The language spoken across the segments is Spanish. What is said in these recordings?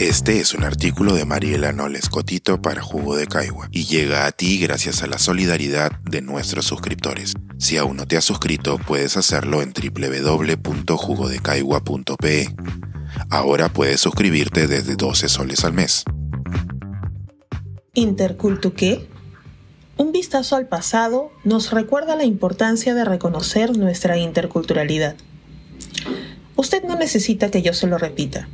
Este es un artículo de Mariela Noles Cotito para Jugo de Caigua y llega a ti gracias a la solidaridad de nuestros suscriptores. Si aún no te has suscrito, puedes hacerlo en www.jugodecaigua.pe. Ahora puedes suscribirte desde 12 soles al mes. ¿Intercultu qué? Un vistazo al pasado nos recuerda la importancia de reconocer nuestra interculturalidad. Usted no necesita que yo se lo repita.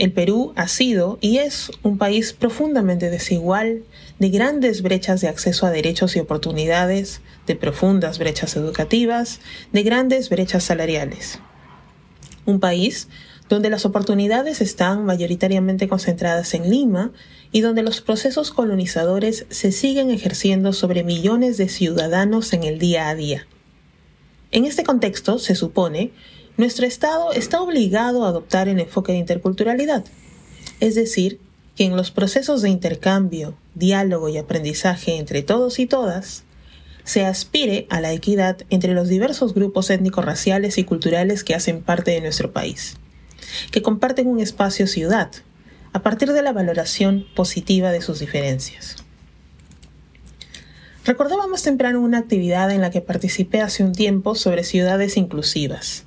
El Perú ha sido y es un país profundamente desigual, de grandes brechas de acceso a derechos y oportunidades, de profundas brechas educativas, de grandes brechas salariales. Un país donde las oportunidades están mayoritariamente concentradas en Lima y donde los procesos colonizadores se siguen ejerciendo sobre millones de ciudadanos en el día a día. En este contexto, se supone, nuestro Estado está obligado a adoptar el enfoque de interculturalidad, es decir, que en los procesos de intercambio, diálogo y aprendizaje entre todos y todas, se aspire a la equidad entre los diversos grupos étnico-raciales y culturales que hacen parte de nuestro país, que comparten un espacio ciudad, a partir de la valoración positiva de sus diferencias. Recordaba más temprano una actividad en la que participé hace un tiempo sobre ciudades inclusivas.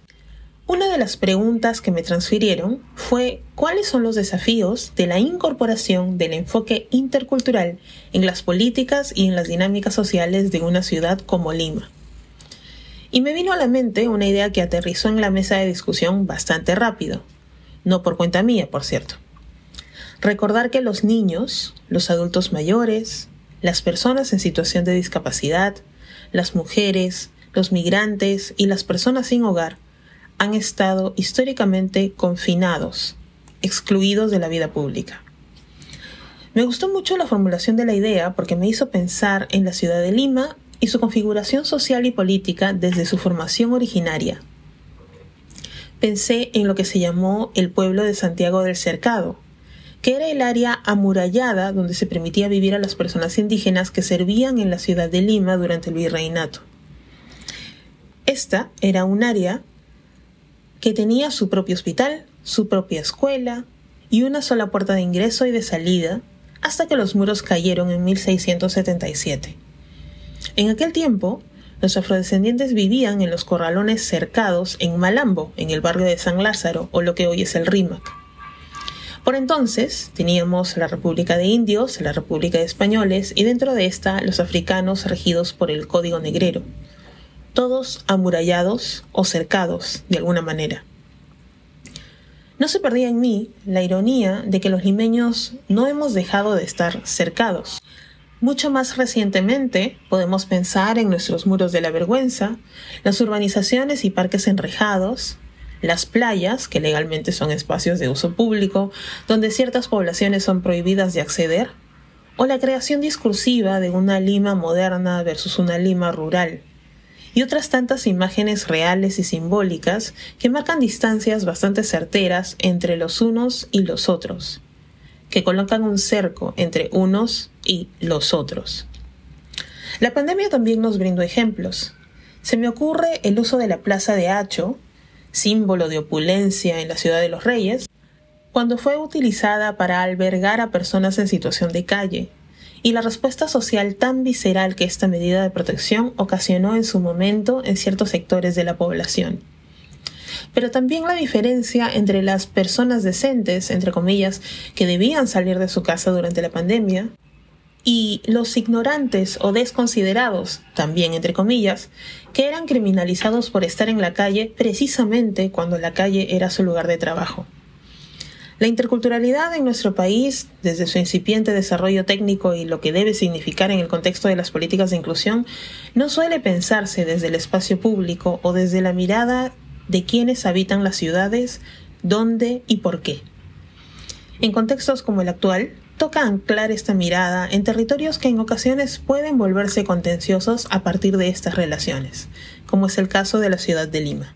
Una de las preguntas que me transfirieron fue cuáles son los desafíos de la incorporación del enfoque intercultural en las políticas y en las dinámicas sociales de una ciudad como Lima. Y me vino a la mente una idea que aterrizó en la mesa de discusión bastante rápido, no por cuenta mía, por cierto. Recordar que los niños, los adultos mayores, las personas en situación de discapacidad, las mujeres, los migrantes y las personas sin hogar han estado históricamente confinados, excluidos de la vida pública. Me gustó mucho la formulación de la idea porque me hizo pensar en la ciudad de Lima y su configuración social y política desde su formación originaria. Pensé en lo que se llamó el pueblo de Santiago del Cercado, que era el área amurallada donde se permitía vivir a las personas indígenas que servían en la ciudad de Lima durante el virreinato. Esta era un área que tenía su propio hospital, su propia escuela y una sola puerta de ingreso y de salida, hasta que los muros cayeron en 1677. En aquel tiempo, los afrodescendientes vivían en los corralones cercados en Malambo, en el barrio de San Lázaro, o lo que hoy es el Rímac. Por entonces teníamos la República de Indios, la República de Españoles y dentro de esta los africanos regidos por el Código Negrero, todos amurallados o cercados de alguna manera. No se perdía en mí la ironía de que los limeños no hemos dejado de estar cercados. Mucho más recientemente podemos pensar en nuestros muros de la vergüenza, las urbanizaciones y parques enrejados, las playas, que legalmente son espacios de uso público, donde ciertas poblaciones son prohibidas de acceder, o la creación discursiva de una Lima moderna versus una Lima rural, y otras tantas imágenes reales y simbólicas que marcan distancias bastante certeras entre los unos y los otros, que colocan un cerco entre unos y los otros. La pandemia también nos brindó ejemplos. Se me ocurre el uso de la Plaza de Hacho, símbolo de opulencia en la ciudad de los reyes, cuando fue utilizada para albergar a personas en situación de calle, y la respuesta social tan visceral que esta medida de protección ocasionó en su momento en ciertos sectores de la población. Pero también la diferencia entre las personas decentes, entre comillas, que debían salir de su casa durante la pandemia, y los ignorantes o desconsiderados, también entre comillas, que eran criminalizados por estar en la calle precisamente cuando la calle era su lugar de trabajo. La interculturalidad en nuestro país, desde su incipiente desarrollo técnico y lo que debe significar en el contexto de las políticas de inclusión, no suele pensarse desde el espacio público o desde la mirada de quienes habitan las ciudades, dónde y por qué. En contextos como el actual, toca anclar esta mirada en territorios que en ocasiones pueden volverse contenciosos a partir de estas relaciones, como es el caso de la ciudad de Lima.